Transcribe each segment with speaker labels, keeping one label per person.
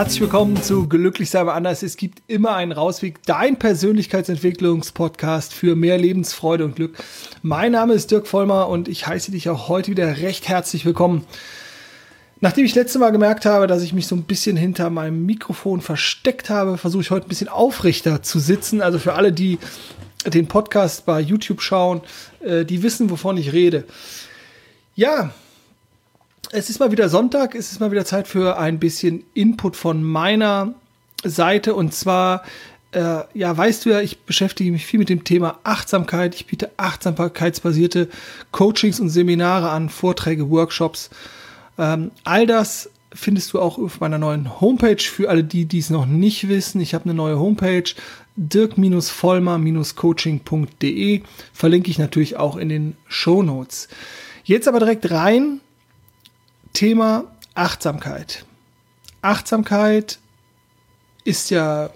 Speaker 1: Herzlich willkommen zu Glücklich sei anders. Es gibt immer einen Rausweg. Dein Persönlichkeitsentwicklungspodcast für mehr Lebensfreude und Glück. Mein Name ist Dirk Vollmer und ich heiße dich auch heute wieder recht herzlich willkommen. Nachdem ich letzte Mal gemerkt habe, dass ich mich so ein bisschen hinter meinem Mikrofon versteckt habe, versuche ich heute ein bisschen aufrechter zu sitzen. Also für alle, die den Podcast bei YouTube schauen, äh, die wissen, wovon ich rede. Ja, es ist mal wieder Sonntag, es ist mal wieder Zeit für ein bisschen Input von meiner Seite und zwar, äh, ja, weißt du ja, ich beschäftige mich viel mit dem Thema Achtsamkeit. Ich biete achtsamkeitsbasierte Coachings und Seminare an, Vorträge, Workshops. Ähm, all das findest du auch auf meiner neuen Homepage. Für alle, die dies noch nicht wissen, ich habe eine neue Homepage, dirk-vollmer-coaching.de. Verlinke ich natürlich auch in den Show Notes. Jetzt aber direkt rein Thema Achtsamkeit. Achtsamkeit ist ja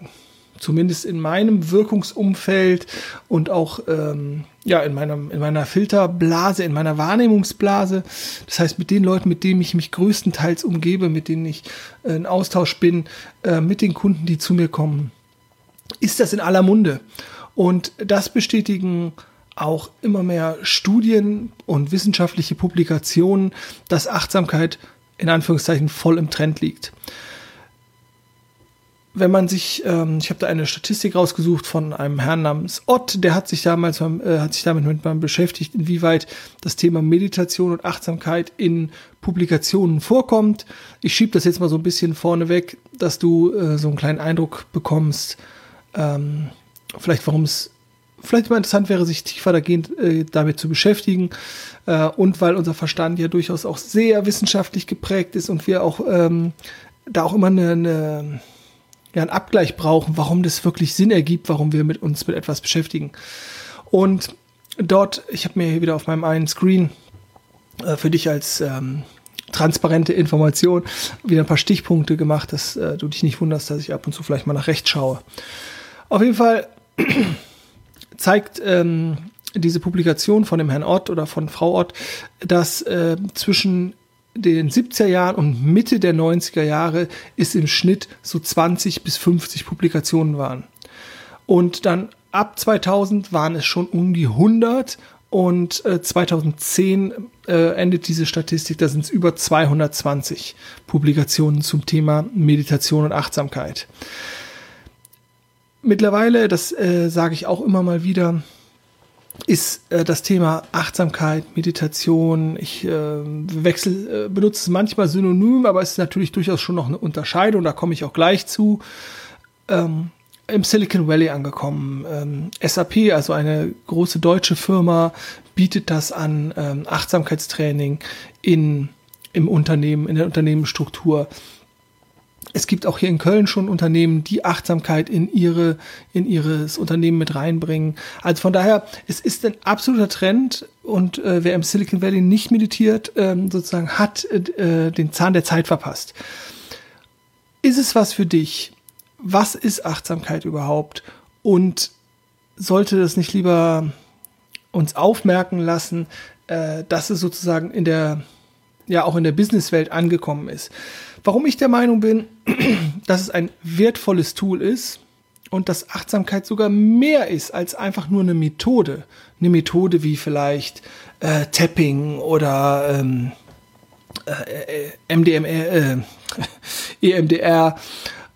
Speaker 1: zumindest in meinem Wirkungsumfeld und auch ähm, ja in meinem in meiner Filterblase, in meiner Wahrnehmungsblase. Das heißt, mit den Leuten, mit denen ich mich größtenteils umgebe, mit denen ich äh, in Austausch bin, äh, mit den Kunden, die zu mir kommen, ist das in aller Munde. Und das bestätigen auch immer mehr Studien und wissenschaftliche Publikationen, dass Achtsamkeit in Anführungszeichen voll im Trend liegt. Wenn man sich, ähm, ich habe da eine Statistik rausgesucht von einem Herrn namens Ott, der hat sich damals äh, hat sich damit mit, beschäftigt, inwieweit das Thema Meditation und Achtsamkeit in Publikationen vorkommt. Ich schiebe das jetzt mal so ein bisschen vorneweg, dass du äh, so einen kleinen Eindruck bekommst, ähm, vielleicht warum es vielleicht mal interessant wäre, sich tiefer dagehend, äh, damit zu beschäftigen. Äh, und weil unser Verstand ja durchaus auch sehr wissenschaftlich geprägt ist und wir auch ähm, da auch immer eine, eine, ja, einen Abgleich brauchen, warum das wirklich Sinn ergibt, warum wir mit uns mit etwas beschäftigen. Und dort, ich habe mir hier wieder auf meinem einen Screen äh, für dich als ähm, transparente Information wieder ein paar Stichpunkte gemacht, dass äh, du dich nicht wunderst, dass ich ab und zu vielleicht mal nach rechts schaue. Auf jeden Fall zeigt ähm, diese Publikation von dem Herrn Ott oder von Frau Ott, dass äh, zwischen den 70er Jahren und Mitte der 90er Jahre ist im Schnitt so 20 bis 50 Publikationen waren. Und dann ab 2000 waren es schon um die 100 und äh, 2010 äh, endet diese Statistik, da sind es über 220 Publikationen zum Thema Meditation und Achtsamkeit. Mittlerweile, das äh, sage ich auch immer mal wieder, ist äh, das Thema Achtsamkeit, Meditation. Ich äh, wechsel, äh, benutze es manchmal synonym, aber es ist natürlich durchaus schon noch eine Unterscheidung. Da komme ich auch gleich zu. Ähm, Im Silicon Valley angekommen. Ähm, SAP, also eine große deutsche Firma, bietet das an ähm, Achtsamkeitstraining in im Unternehmen, in der Unternehmensstruktur. Es gibt auch hier in Köln schon Unternehmen, die Achtsamkeit in ihre, in ihres Unternehmen mit reinbringen. Also von daher, es ist ein absoluter Trend und äh, wer im Silicon Valley nicht meditiert, ähm, sozusagen hat äh, den Zahn der Zeit verpasst. Ist es was für dich? Was ist Achtsamkeit überhaupt? Und sollte das nicht lieber uns aufmerken lassen, äh, dass es sozusagen in der, ja auch in der Businesswelt angekommen ist? Warum ich der Meinung bin, dass es ein wertvolles Tool ist und dass Achtsamkeit sogar mehr ist als einfach nur eine Methode. Eine Methode wie vielleicht äh, Tapping oder ähm, äh, äh MDMR, äh, EMDR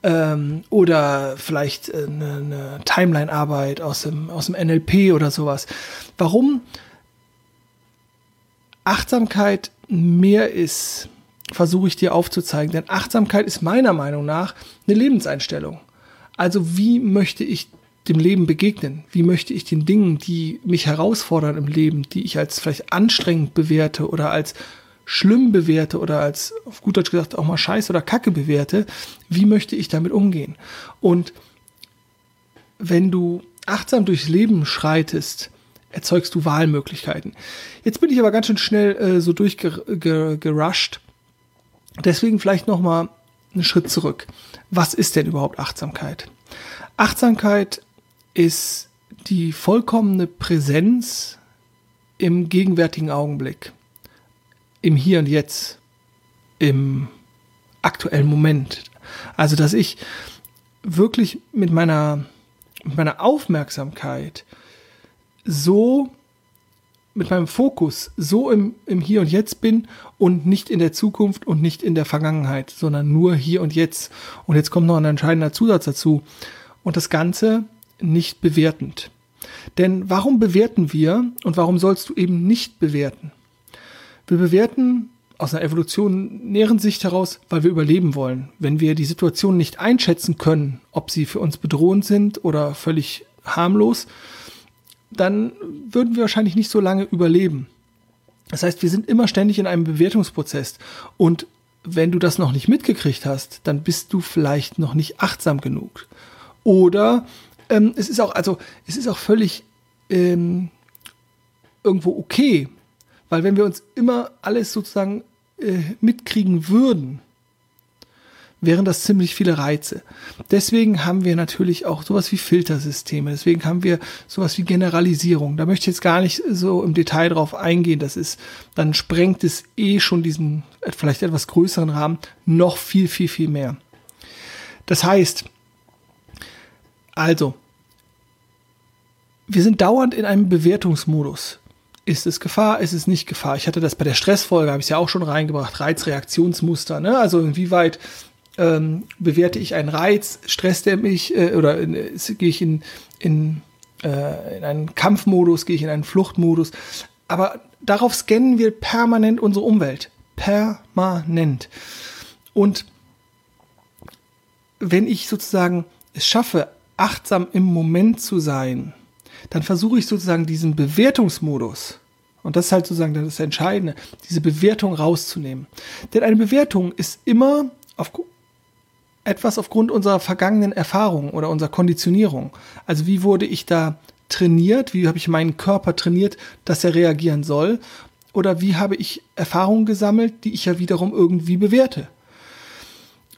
Speaker 1: ähm, oder vielleicht äh, eine, eine Timeline-Arbeit aus dem, aus dem NLP oder sowas. Warum Achtsamkeit mehr ist versuche ich dir aufzuzeigen. Denn Achtsamkeit ist meiner Meinung nach eine Lebenseinstellung. Also wie möchte ich dem Leben begegnen? Wie möchte ich den Dingen, die mich herausfordern im Leben, die ich als vielleicht anstrengend bewerte oder als schlimm bewerte oder als auf gut Deutsch gesagt auch mal Scheiß oder Kacke bewerte, wie möchte ich damit umgehen? Und wenn du achtsam durchs Leben schreitest, erzeugst du Wahlmöglichkeiten. Jetzt bin ich aber ganz schön schnell äh, so durchgerusht Deswegen vielleicht noch mal einen Schritt zurück. Was ist denn überhaupt Achtsamkeit? Achtsamkeit ist die vollkommene Präsenz im gegenwärtigen Augenblick, im Hier und Jetzt, im aktuellen Moment. Also, dass ich wirklich mit meiner, mit meiner Aufmerksamkeit so mit meinem Fokus so im, im Hier und Jetzt bin und nicht in der Zukunft und nicht in der Vergangenheit, sondern nur hier und jetzt. Und jetzt kommt noch ein entscheidender Zusatz dazu. Und das Ganze nicht bewertend. Denn warum bewerten wir und warum sollst du eben nicht bewerten? Wir bewerten aus einer evolutionären Sicht heraus, weil wir überleben wollen. Wenn wir die Situation nicht einschätzen können, ob sie für uns bedrohend sind oder völlig harmlos, dann würden wir wahrscheinlich nicht so lange überleben. Das heißt, wir sind immer ständig in einem Bewertungsprozess. Und wenn du das noch nicht mitgekriegt hast, dann bist du vielleicht noch nicht achtsam genug. Oder ähm, es ist auch, also es ist auch völlig ähm, irgendwo okay, weil wenn wir uns immer alles sozusagen äh, mitkriegen würden, wären das ziemlich viele Reize. Deswegen haben wir natürlich auch sowas wie Filtersysteme. Deswegen haben wir sowas wie Generalisierung. Da möchte ich jetzt gar nicht so im Detail drauf eingehen. Das ist, dann sprengt es eh schon diesen vielleicht etwas größeren Rahmen noch viel, viel, viel mehr. Das heißt, also, wir sind dauernd in einem Bewertungsmodus. Ist es Gefahr? Ist es nicht Gefahr? Ich hatte das bei der Stressfolge, habe ich es ja auch schon reingebracht, Reizreaktionsmuster. Ne? Also inwieweit ähm, bewerte ich einen Reiz, stresst er mich äh, oder äh, gehe ich in, in, äh, in einen Kampfmodus, gehe ich in einen Fluchtmodus. Aber darauf scannen wir permanent unsere Umwelt. Permanent. Und wenn ich sozusagen es schaffe, achtsam im Moment zu sein, dann versuche ich sozusagen diesen Bewertungsmodus, und das ist halt sozusagen das Entscheidende, diese Bewertung rauszunehmen. Denn eine Bewertung ist immer auf, etwas aufgrund unserer vergangenen Erfahrungen oder unserer Konditionierung. Also wie wurde ich da trainiert? Wie habe ich meinen Körper trainiert, dass er reagieren soll? Oder wie habe ich Erfahrungen gesammelt, die ich ja wiederum irgendwie bewerte?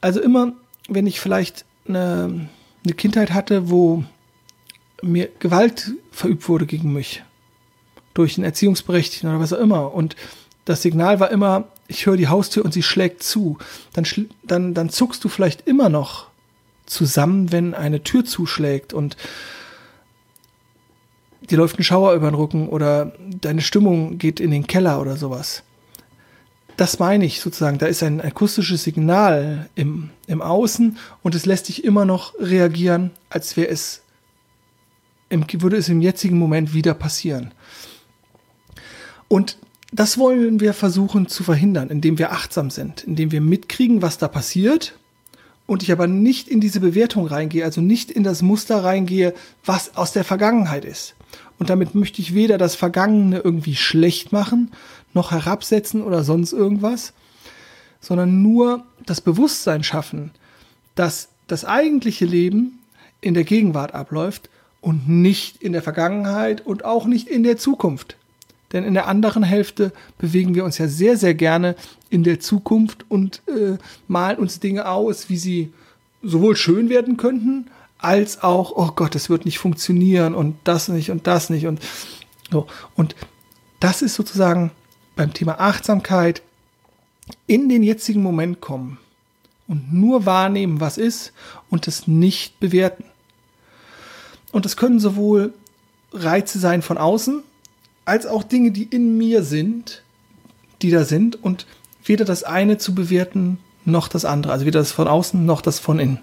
Speaker 1: Also immer, wenn ich vielleicht eine, eine Kindheit hatte, wo mir Gewalt verübt wurde gegen mich, durch den Erziehungsberechtigten oder was auch immer, und das Signal war immer, ich höre die Haustür und sie schlägt zu, dann, dann, dann zuckst du vielleicht immer noch zusammen, wenn eine Tür zuschlägt und dir läuft ein Schauer über den Rücken oder deine Stimmung geht in den Keller oder sowas. Das meine ich sozusagen. Da ist ein akustisches Signal im, im Außen und es lässt dich immer noch reagieren, als wäre es, im, würde es im jetzigen Moment wieder passieren. Und das wollen wir versuchen zu verhindern, indem wir achtsam sind, indem wir mitkriegen, was da passiert und ich aber nicht in diese Bewertung reingehe, also nicht in das Muster reingehe, was aus der Vergangenheit ist. Und damit möchte ich weder das Vergangene irgendwie schlecht machen, noch herabsetzen oder sonst irgendwas, sondern nur das Bewusstsein schaffen, dass das eigentliche Leben in der Gegenwart abläuft und nicht in der Vergangenheit und auch nicht in der Zukunft. Denn in der anderen Hälfte bewegen wir uns ja sehr, sehr gerne in der Zukunft und äh, malen uns Dinge aus, wie sie sowohl schön werden könnten, als auch, oh Gott, es wird nicht funktionieren und das nicht und das nicht und so. Und das ist sozusagen beim Thema Achtsamkeit in den jetzigen Moment kommen und nur wahrnehmen, was ist und es nicht bewerten. Und das können sowohl Reize sein von außen, als auch Dinge, die in mir sind, die da sind und weder das eine zu bewerten noch das andere, also weder das von außen noch das von innen.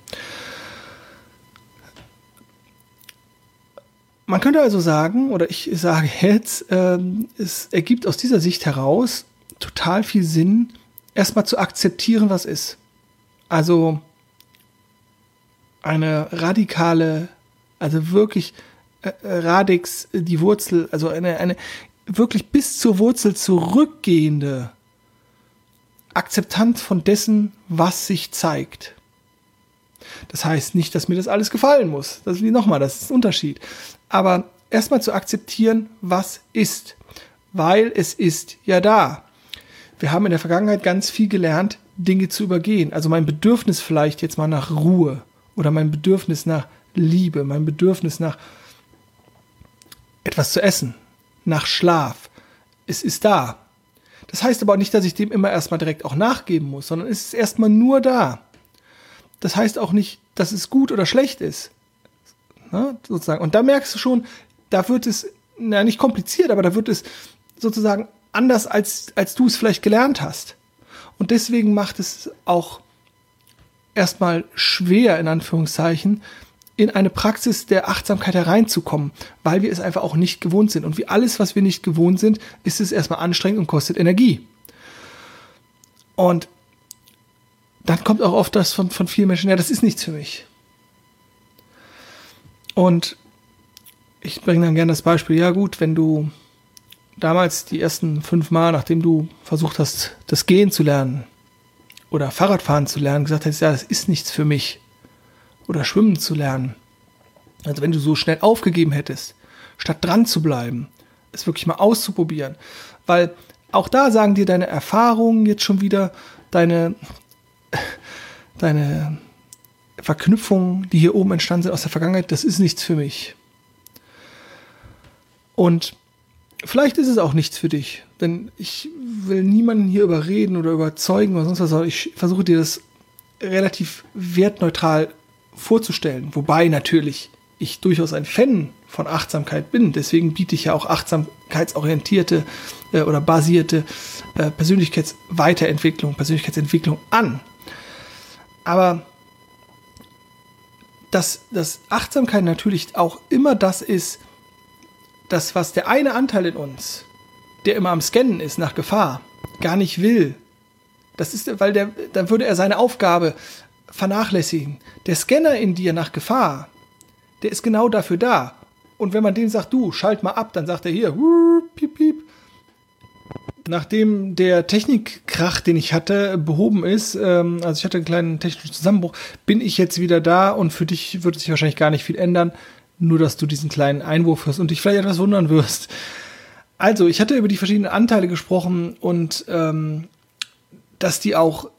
Speaker 1: Man könnte also sagen, oder ich sage jetzt, ähm, es ergibt aus dieser Sicht heraus total viel Sinn, erstmal zu akzeptieren, was ist. Also eine radikale, also wirklich äh, Radix die Wurzel, also eine, eine wirklich bis zur Wurzel zurückgehende Akzeptanz von dessen, was sich zeigt. Das heißt nicht, dass mir das alles gefallen muss. Das ist nochmal, das ist ein Unterschied. Aber erstmal zu akzeptieren, was ist. Weil es ist ja da. Wir haben in der Vergangenheit ganz viel gelernt, Dinge zu übergehen. Also mein Bedürfnis vielleicht jetzt mal nach Ruhe oder mein Bedürfnis nach Liebe, mein Bedürfnis nach etwas zu essen, nach Schlaf. Es ist da. Das heißt aber auch nicht, dass ich dem immer erstmal direkt auch nachgeben muss, sondern es ist erstmal nur da. das heißt auch nicht, dass es gut oder schlecht ist. Ne, sozusagen. Und da merkst du schon, da wird es, na, nicht kompliziert, aber da wird es sozusagen anders, als, als du es vielleicht gelernt hast. Und deswegen macht es auch erstmal schwer, in Anführungszeichen, in eine Praxis der Achtsamkeit hereinzukommen, weil wir es einfach auch nicht gewohnt sind. Und wie alles, was wir nicht gewohnt sind, ist es erstmal anstrengend und kostet Energie. Und dann kommt auch oft das von, von vielen Menschen, ja, das ist nichts für mich. Und ich bringe dann gerne das Beispiel, ja gut, wenn du damals die ersten fünf Mal, nachdem du versucht hast, das Gehen zu lernen oder Fahrradfahren zu lernen, gesagt hast, ja, das ist nichts für mich oder Schwimmen zu lernen. Also wenn du so schnell aufgegeben hättest, statt dran zu bleiben, es wirklich mal auszuprobieren, weil auch da sagen dir deine Erfahrungen jetzt schon wieder, deine, deine Verknüpfungen, die hier oben entstanden sind aus der Vergangenheit, das ist nichts für mich. Und vielleicht ist es auch nichts für dich, denn ich will niemanden hier überreden oder überzeugen oder sonst was, ich versuche dir das relativ wertneutral vorzustellen. Wobei natürlich ich durchaus ein Fan von Achtsamkeit bin. Deswegen biete ich ja auch achtsamkeitsorientierte äh, oder basierte äh, Persönlichkeitsweiterentwicklung, Persönlichkeitsentwicklung an. Aber dass, dass Achtsamkeit natürlich auch immer das ist, das, was der eine Anteil in uns, der immer am Scannen ist nach Gefahr, gar nicht will. Das ist, weil der, dann würde er seine Aufgabe vernachlässigen. Der Scanner in dir nach Gefahr, der ist genau dafür da. Und wenn man dem sagt, du, schalt mal ab, dann sagt er hier, piep, piep. Nachdem der Technikkrach, den ich hatte, behoben ist, ähm, also ich hatte einen kleinen technischen Zusammenbruch, bin ich jetzt wieder da und für dich wird sich wahrscheinlich gar nicht viel ändern. Nur, dass du diesen kleinen Einwurf hörst und dich vielleicht etwas wundern wirst. Also, ich hatte über die verschiedenen Anteile gesprochen und ähm, dass die auch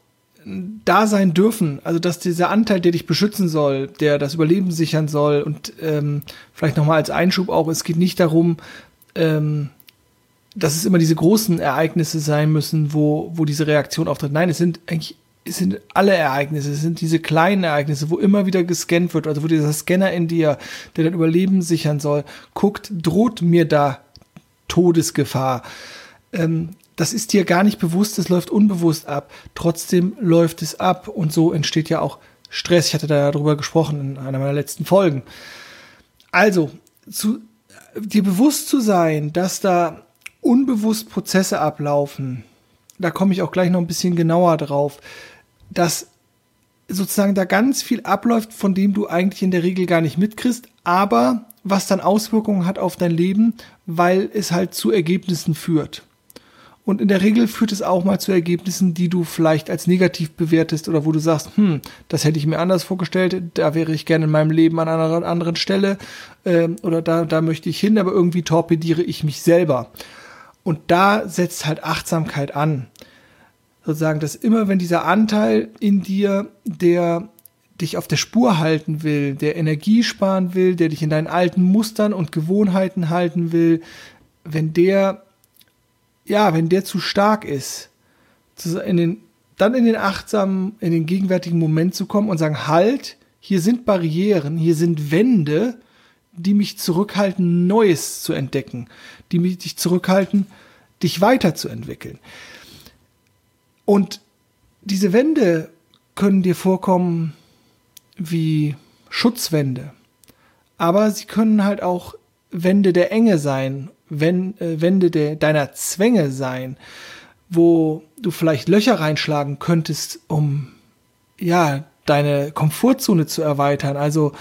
Speaker 1: da sein dürfen. Also, dass dieser Anteil, der dich beschützen soll, der das Überleben sichern soll und ähm, vielleicht nochmal als Einschub auch, es geht nicht darum, ähm, dass es immer diese großen Ereignisse sein müssen, wo, wo diese Reaktion auftritt. Nein, es sind eigentlich es sind alle Ereignisse, es sind diese kleinen Ereignisse, wo immer wieder gescannt wird, also wo dieser Scanner in dir, der dein Überleben sichern soll, guckt, droht mir da Todesgefahr. Ähm, das ist dir gar nicht bewusst, es läuft unbewusst ab. Trotzdem läuft es ab und so entsteht ja auch Stress. Ich hatte da darüber gesprochen in einer meiner letzten Folgen. Also, zu, dir bewusst zu sein, dass da unbewusst Prozesse ablaufen, da komme ich auch gleich noch ein bisschen genauer drauf, dass sozusagen da ganz viel abläuft, von dem du eigentlich in der Regel gar nicht mitkriegst, aber was dann Auswirkungen hat auf dein Leben, weil es halt zu Ergebnissen führt. Und in der Regel führt es auch mal zu Ergebnissen, die du vielleicht als negativ bewertest oder wo du sagst, hm, das hätte ich mir anders vorgestellt, da wäre ich gerne in meinem Leben an einer anderen Stelle äh, oder da, da möchte ich hin, aber irgendwie torpediere ich mich selber. Und da setzt halt Achtsamkeit an. Sozusagen, dass immer, wenn dieser Anteil in dir, der dich auf der Spur halten will, der Energie sparen will, der dich in deinen alten Mustern und Gewohnheiten halten will, wenn der ja, wenn der zu stark ist, in den, dann in den achtsamen, in den gegenwärtigen Moment zu kommen und sagen, halt, hier sind Barrieren, hier sind Wände, die mich zurückhalten, Neues zu entdecken, die mich dich zurückhalten, dich weiterzuentwickeln. Und diese Wände können dir vorkommen wie Schutzwände, aber sie können halt auch Wände der Enge sein Wände de, deiner Zwänge sein, wo du vielleicht Löcher reinschlagen könntest, um ja deine Komfortzone zu erweitern, also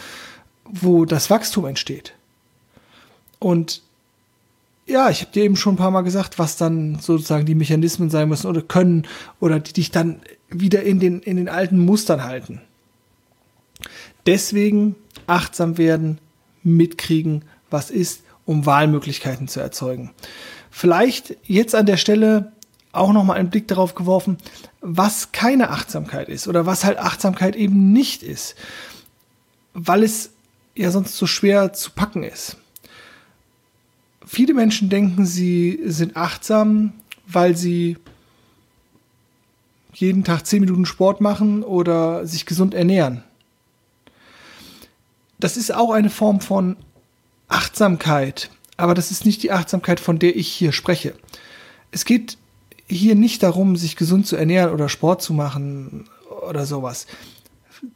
Speaker 1: wo das Wachstum entsteht. Und ja, ich habe dir eben schon ein paar Mal gesagt, was dann sozusagen die Mechanismen sein müssen oder können oder die dich dann wieder in den, in den alten Mustern halten. Deswegen achtsam werden, mitkriegen, was ist, um Wahlmöglichkeiten zu erzeugen. Vielleicht jetzt an der Stelle auch noch mal einen Blick darauf geworfen, was keine Achtsamkeit ist oder was halt Achtsamkeit eben nicht ist, weil es ja sonst so schwer zu packen ist. Viele Menschen denken, sie sind achtsam, weil sie jeden Tag zehn Minuten Sport machen oder sich gesund ernähren. Das ist auch eine Form von Achtsamkeit, aber das ist nicht die Achtsamkeit, von der ich hier spreche. Es geht hier nicht darum, sich gesund zu ernähren oder Sport zu machen oder sowas.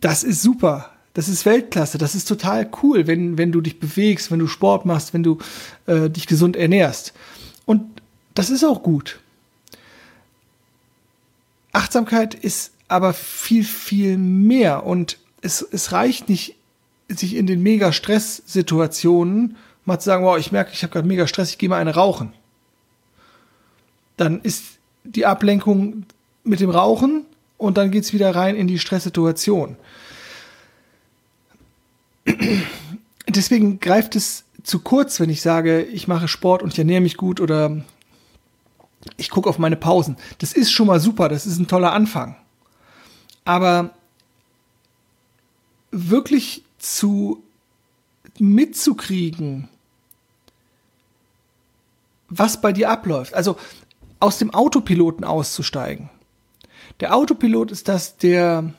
Speaker 1: Das ist super. Das ist Weltklasse. Das ist total cool, wenn, wenn du dich bewegst, wenn du Sport machst, wenn du äh, dich gesund ernährst. Und das ist auch gut. Achtsamkeit ist aber viel, viel mehr. Und es, es reicht nicht, sich in den Mega-Stress-Situationen mal zu sagen, wow, ich merke, ich habe gerade mega Stress, ich gehe mal eine rauchen. Dann ist die Ablenkung mit dem Rauchen und dann geht es wieder rein in die Stresssituation. Deswegen greift es zu kurz, wenn ich sage, ich mache Sport und ich ernähre mich gut oder ich gucke auf meine Pausen. Das ist schon mal super, das ist ein toller Anfang. Aber wirklich zu mitzukriegen, was bei dir abläuft. Also aus dem Autopiloten auszusteigen. Der Autopilot ist das, der,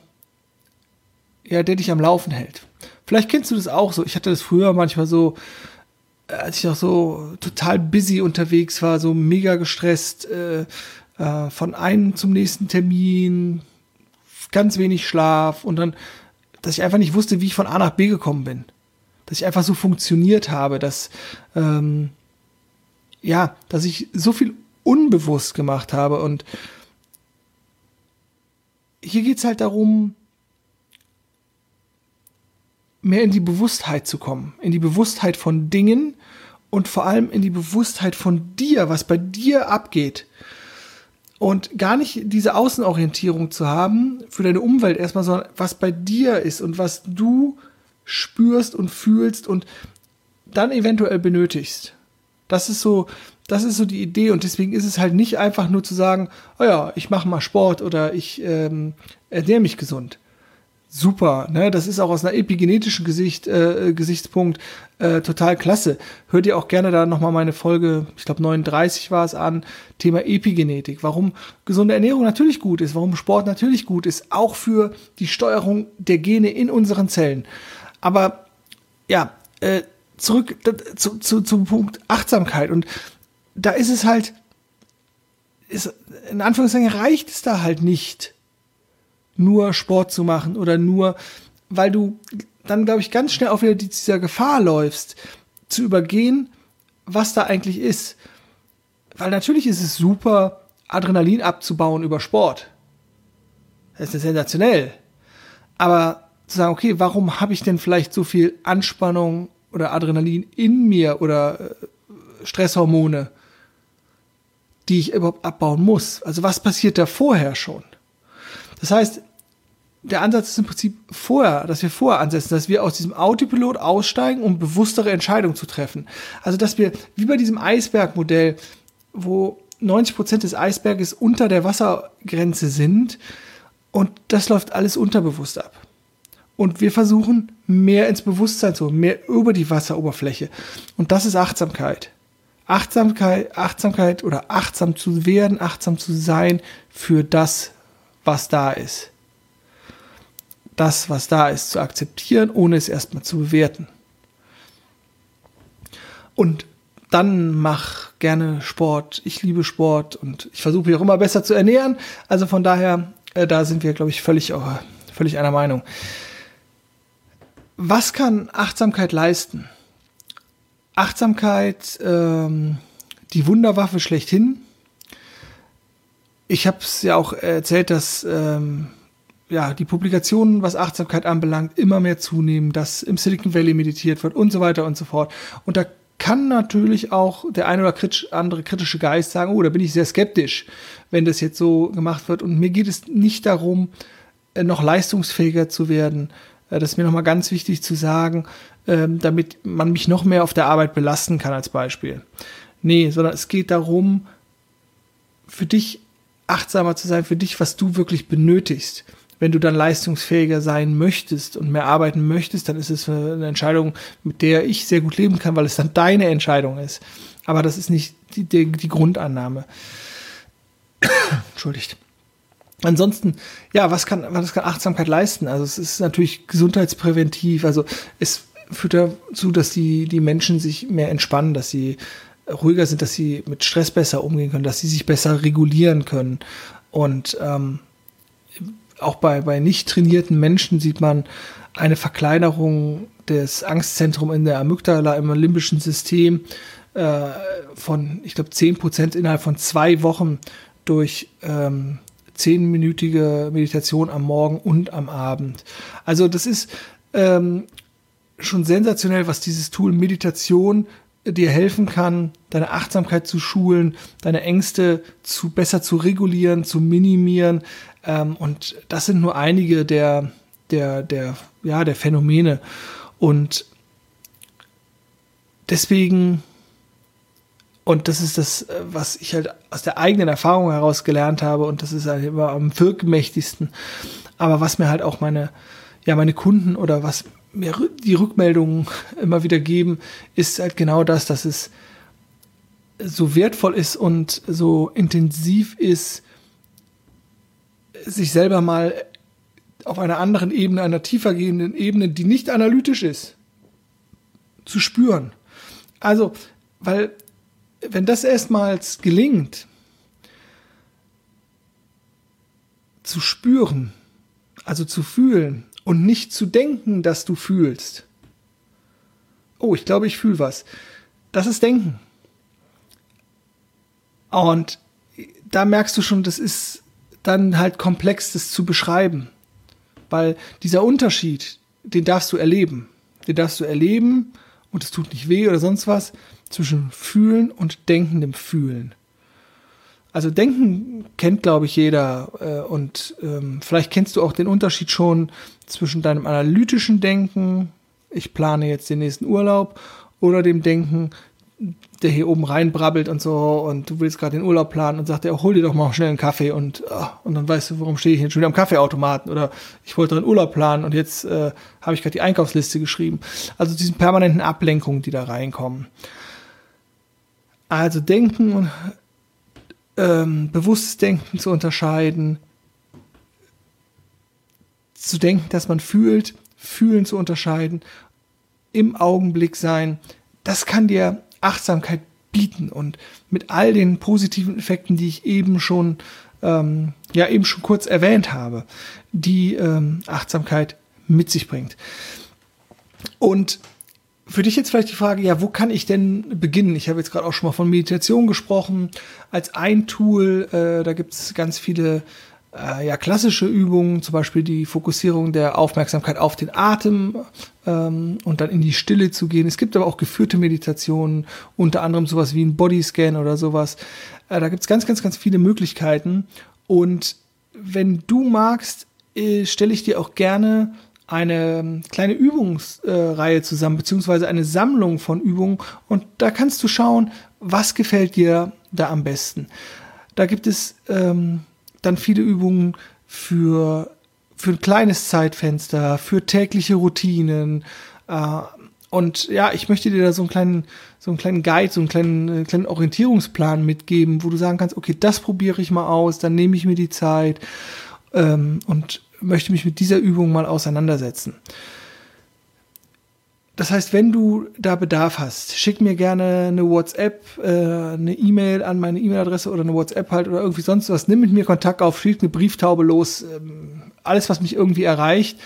Speaker 1: ja, der dich am Laufen hält. Vielleicht kennst du das auch so. Ich hatte das früher manchmal so, als ich noch so total busy unterwegs war, so mega gestresst, äh, äh, von einem zum nächsten Termin, ganz wenig Schlaf und dann, dass ich einfach nicht wusste, wie ich von A nach B gekommen bin. Dass ich einfach so funktioniert habe, dass, ähm, ja, dass ich so viel unbewusst gemacht habe und hier geht's halt darum, mehr in die Bewusstheit zu kommen, in die Bewusstheit von Dingen und vor allem in die Bewusstheit von dir, was bei dir abgeht. Und gar nicht diese Außenorientierung zu haben für deine Umwelt erstmal, sondern was bei dir ist und was du spürst und fühlst und dann eventuell benötigst. Das ist so, das ist so die Idee und deswegen ist es halt nicht einfach nur zu sagen, oh ja, ich mache mal Sport oder ich ähm, ernähre mich gesund super. Ne? Das ist auch aus einer epigenetischen Gesicht, äh, Gesichtspunkt äh, total klasse. Hört ihr auch gerne da nochmal meine Folge, ich glaube 39 war es an, Thema Epigenetik. Warum gesunde Ernährung natürlich gut ist, warum Sport natürlich gut ist, auch für die Steuerung der Gene in unseren Zellen. Aber ja, äh, zurück zu, zu, zum Punkt Achtsamkeit. Und da ist es halt, ist, in Anführungszeichen reicht es da halt nicht nur Sport zu machen oder nur, weil du dann, glaube ich, ganz schnell auch wieder dieser Gefahr läufst, zu übergehen, was da eigentlich ist. Weil natürlich ist es super, Adrenalin abzubauen über Sport. Das ist sensationell. Aber zu sagen, okay, warum habe ich denn vielleicht so viel Anspannung oder Adrenalin in mir oder äh, Stresshormone, die ich überhaupt abbauen muss? Also was passiert da vorher schon? Das heißt, der Ansatz ist im Prinzip vorher, dass wir vorher ansetzen, dass wir aus diesem Autopilot aussteigen, um bewusstere Entscheidungen zu treffen. Also, dass wir, wie bei diesem Eisbergmodell, wo 90 Prozent des Eisberges unter der Wassergrenze sind und das läuft alles unterbewusst ab. Und wir versuchen, mehr ins Bewusstsein zu, mehr über die Wasseroberfläche. Und das ist Achtsamkeit. Achtsamkeit, Achtsamkeit oder achtsam zu werden, achtsam zu sein für das, was da ist. Das, was da ist, zu akzeptieren, ohne es erstmal zu bewerten. Und dann mach gerne Sport. Ich liebe Sport und ich versuche mich auch immer besser zu ernähren. Also von daher, äh, da sind wir, glaube ich, völlig, äh, völlig einer Meinung. Was kann Achtsamkeit leisten? Achtsamkeit, ähm, die Wunderwaffe schlechthin ich habe es ja auch erzählt, dass ähm, ja, die Publikationen, was Achtsamkeit anbelangt, immer mehr zunehmen, dass im Silicon Valley meditiert wird und so weiter und so fort. Und da kann natürlich auch der eine oder andere kritische Geist sagen, oh, da bin ich sehr skeptisch, wenn das jetzt so gemacht wird. Und mir geht es nicht darum, äh, noch leistungsfähiger zu werden. Äh, das ist mir nochmal ganz wichtig zu sagen, ähm, damit man mich noch mehr auf der Arbeit belasten kann als Beispiel. Nee, sondern es geht darum, für dich achtsamer zu sein für dich, was du wirklich benötigst. Wenn du dann leistungsfähiger sein möchtest und mehr arbeiten möchtest, dann ist es eine Entscheidung, mit der ich sehr gut leben kann, weil es dann deine Entscheidung ist. Aber das ist nicht die, die, die Grundannahme. Entschuldigt. ansonsten, ja, was kann, was kann Achtsamkeit leisten? Also es ist natürlich gesundheitspräventiv. Also es führt dazu, dass die, die Menschen sich mehr entspannen, dass sie ruhiger sind, dass sie mit Stress besser umgehen können, dass sie sich besser regulieren können. Und ähm, auch bei, bei nicht trainierten Menschen sieht man eine Verkleinerung des Angstzentrums in der Amygdala im limbischen System äh, von, ich glaube, 10 Prozent innerhalb von zwei Wochen durch ähm, zehnminütige Meditation am Morgen und am Abend. Also das ist ähm, schon sensationell, was dieses Tool Meditation dir helfen kann, deine Achtsamkeit zu schulen, deine Ängste zu besser zu regulieren, zu minimieren. Ähm, und das sind nur einige der, der, der, ja, der Phänomene. Und deswegen, und das ist das, was ich halt aus der eigenen Erfahrung heraus gelernt habe, und das ist halt immer am wirkmächtigsten. Aber was mir halt auch meine, ja, meine Kunden oder was mir die Rückmeldungen immer wieder geben, ist halt genau das, dass es so wertvoll ist und so intensiv ist, sich selber mal auf einer anderen Ebene, einer tiefer gehenden Ebene, die nicht analytisch ist, zu spüren. Also, weil wenn das erstmals gelingt, zu spüren, also zu fühlen, und nicht zu denken, dass du fühlst. Oh, ich glaube, ich fühle was. Das ist Denken. Und da merkst du schon, das ist dann halt komplex, das zu beschreiben. Weil dieser Unterschied, den darfst du erleben. Den darfst du erleben und es tut nicht weh oder sonst was zwischen Fühlen und denkendem Fühlen. Also Denken kennt, glaube ich, jeder. Äh, und ähm, vielleicht kennst du auch den Unterschied schon zwischen deinem analytischen Denken, ich plane jetzt den nächsten Urlaub, oder dem Denken, der hier oben reinbrabbelt und so und du willst gerade den Urlaub planen und sagt er, hol dir doch mal schnell einen Kaffee und, oh, und dann weißt du, warum stehe ich jetzt schon wieder am Kaffeeautomaten oder ich wollte einen Urlaub planen und jetzt äh, habe ich gerade die Einkaufsliste geschrieben. Also diesen permanenten Ablenkungen, die da reinkommen. Also denken und ähm, bewusstes Denken zu unterscheiden, zu denken, dass man fühlt, fühlen zu unterscheiden, im Augenblick sein, das kann dir Achtsamkeit bieten und mit all den positiven Effekten, die ich eben schon ähm, ja eben schon kurz erwähnt habe, die ähm, Achtsamkeit mit sich bringt. Und für dich jetzt vielleicht die Frage, ja, wo kann ich denn beginnen? Ich habe jetzt gerade auch schon mal von Meditation gesprochen als ein Tool. Äh, da gibt es ganz viele äh, ja, klassische Übungen, zum Beispiel die Fokussierung der Aufmerksamkeit auf den Atem ähm, und dann in die Stille zu gehen. Es gibt aber auch geführte Meditationen, unter anderem sowas wie ein Bodyscan oder sowas. Äh, da gibt es ganz, ganz, ganz viele Möglichkeiten. Und wenn du magst, äh, stelle ich dir auch gerne eine ähm, kleine Übungsreihe zusammen, beziehungsweise eine Sammlung von Übungen. Und da kannst du schauen, was gefällt dir da am besten. Da gibt es ähm, dann viele Übungen für, für ein kleines Zeitfenster, für tägliche Routinen. Äh, und ja, ich möchte dir da so einen kleinen, so einen kleinen Guide, so einen kleinen, äh, kleinen Orientierungsplan mitgeben, wo du sagen kannst, okay, das probiere ich mal aus, dann nehme ich mir die Zeit ähm, und möchte mich mit dieser Übung mal auseinandersetzen. Das heißt, wenn du da Bedarf hast, schick mir gerne eine WhatsApp, äh, eine E-Mail an meine E-Mail-Adresse oder eine WhatsApp halt oder irgendwie sonst was. Nimm mit mir Kontakt auf, schick eine Brieftaube los. Ähm, alles, was mich irgendwie erreicht.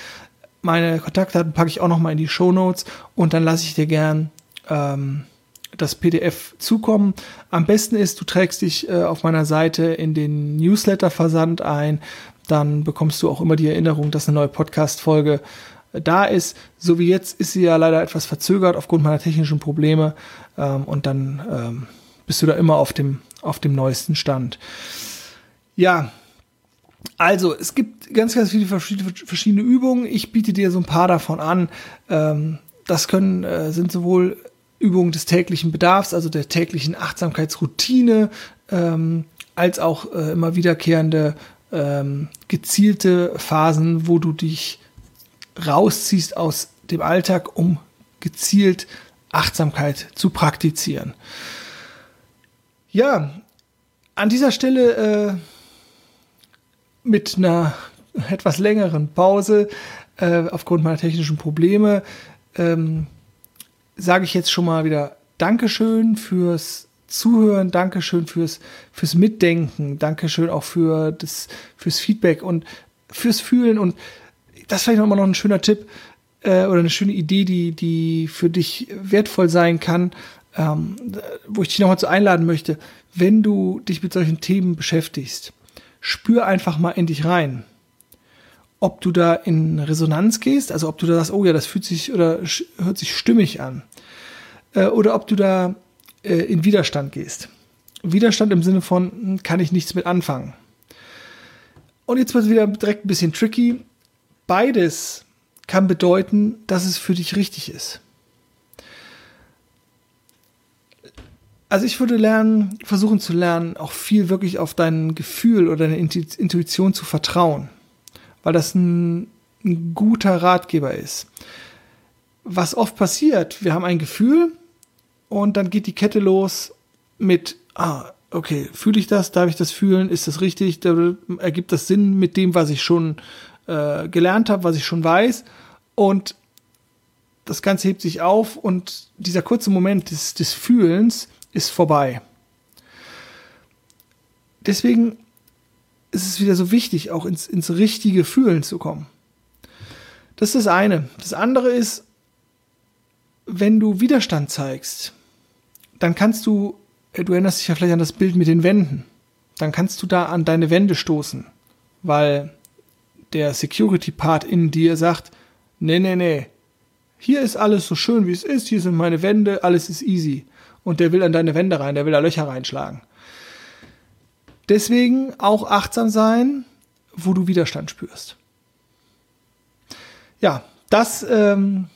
Speaker 1: Meine Kontaktdaten packe ich auch noch mal in die Show Notes und dann lasse ich dir gern ähm, das PDF zukommen. Am besten ist, du trägst dich äh, auf meiner Seite in den Newsletter-Versand ein. Dann bekommst du auch immer die Erinnerung, dass eine neue Podcast-Folge da ist. So wie jetzt ist sie ja leider etwas verzögert aufgrund meiner technischen Probleme. Ähm, und dann ähm, bist du da immer auf dem, auf dem neuesten Stand. Ja, also es gibt ganz, ganz viele verschiedene Übungen. Ich biete dir so ein paar davon an. Ähm, das können, äh, sind sowohl Übungen des täglichen Bedarfs, also der täglichen Achtsamkeitsroutine, ähm, als auch äh, immer wiederkehrende ähm, gezielte Phasen, wo du dich rausziehst aus dem Alltag, um gezielt Achtsamkeit zu praktizieren. Ja, an dieser Stelle äh, mit einer etwas längeren Pause äh, aufgrund meiner technischen Probleme ähm, sage ich jetzt schon mal wieder Dankeschön fürs Zuhören, Dankeschön fürs, fürs Mitdenken, Dankeschön auch für das, fürs Feedback und fürs Fühlen und das vielleicht nochmal noch ein schöner Tipp äh, oder eine schöne Idee, die, die für dich wertvoll sein kann, ähm, wo ich dich nochmal zu einladen möchte. Wenn du dich mit solchen Themen beschäftigst, spür einfach mal in dich rein. Ob du da in Resonanz gehst, also ob du da sagst, oh ja, das fühlt sich oder hört sich stimmig an. Äh, oder ob du da äh, in Widerstand gehst. Widerstand im Sinne von, hm, kann ich nichts mit anfangen. Und jetzt wird es wieder direkt ein bisschen tricky. Beides kann bedeuten, dass es für dich richtig ist. Also ich würde lernen, versuchen zu lernen, auch viel wirklich auf dein Gefühl oder deine Intuition zu vertrauen, weil das ein, ein guter Ratgeber ist. Was oft passiert, wir haben ein Gefühl und dann geht die Kette los mit, ah, okay, fühle ich das, darf ich das fühlen, ist das richtig, ergibt das Sinn mit dem, was ich schon äh, gelernt habe, was ich schon weiß und das Ganze hebt sich auf und dieser kurze Moment des, des Fühlens ist vorbei. Deswegen ist es wieder so wichtig, auch ins, ins richtige Fühlen zu kommen. Das ist das eine. Das andere ist, wenn du Widerstand zeigst, dann kannst du, du erinnerst dich ja vielleicht an das Bild mit den Wänden, dann kannst du da an deine Wände stoßen, weil der Security-Part in dir sagt, nee, nee, nee, hier ist alles so schön, wie es ist, hier sind meine Wände, alles ist easy. Und der will an deine Wände rein, der will da Löcher reinschlagen. Deswegen auch achtsam sein, wo du Widerstand spürst. Ja, das ähm,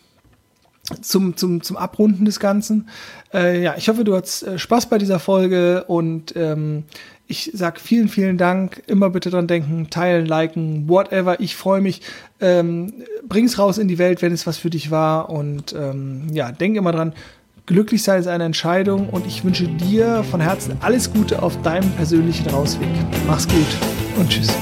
Speaker 1: zum, zum, zum Abrunden des Ganzen. Äh, ja, ich hoffe, du hattest äh, Spaß bei dieser Folge und ähm, ich sag vielen, vielen Dank. Immer bitte dran denken, teilen, liken, whatever. Ich freue mich. Ähm, bring's raus in die Welt, wenn es was für dich war. Und ähm, ja, denk immer dran, glücklich sein ist eine Entscheidung und ich wünsche dir von Herzen alles Gute auf deinem persönlichen Rausweg. Mach's gut und tschüss.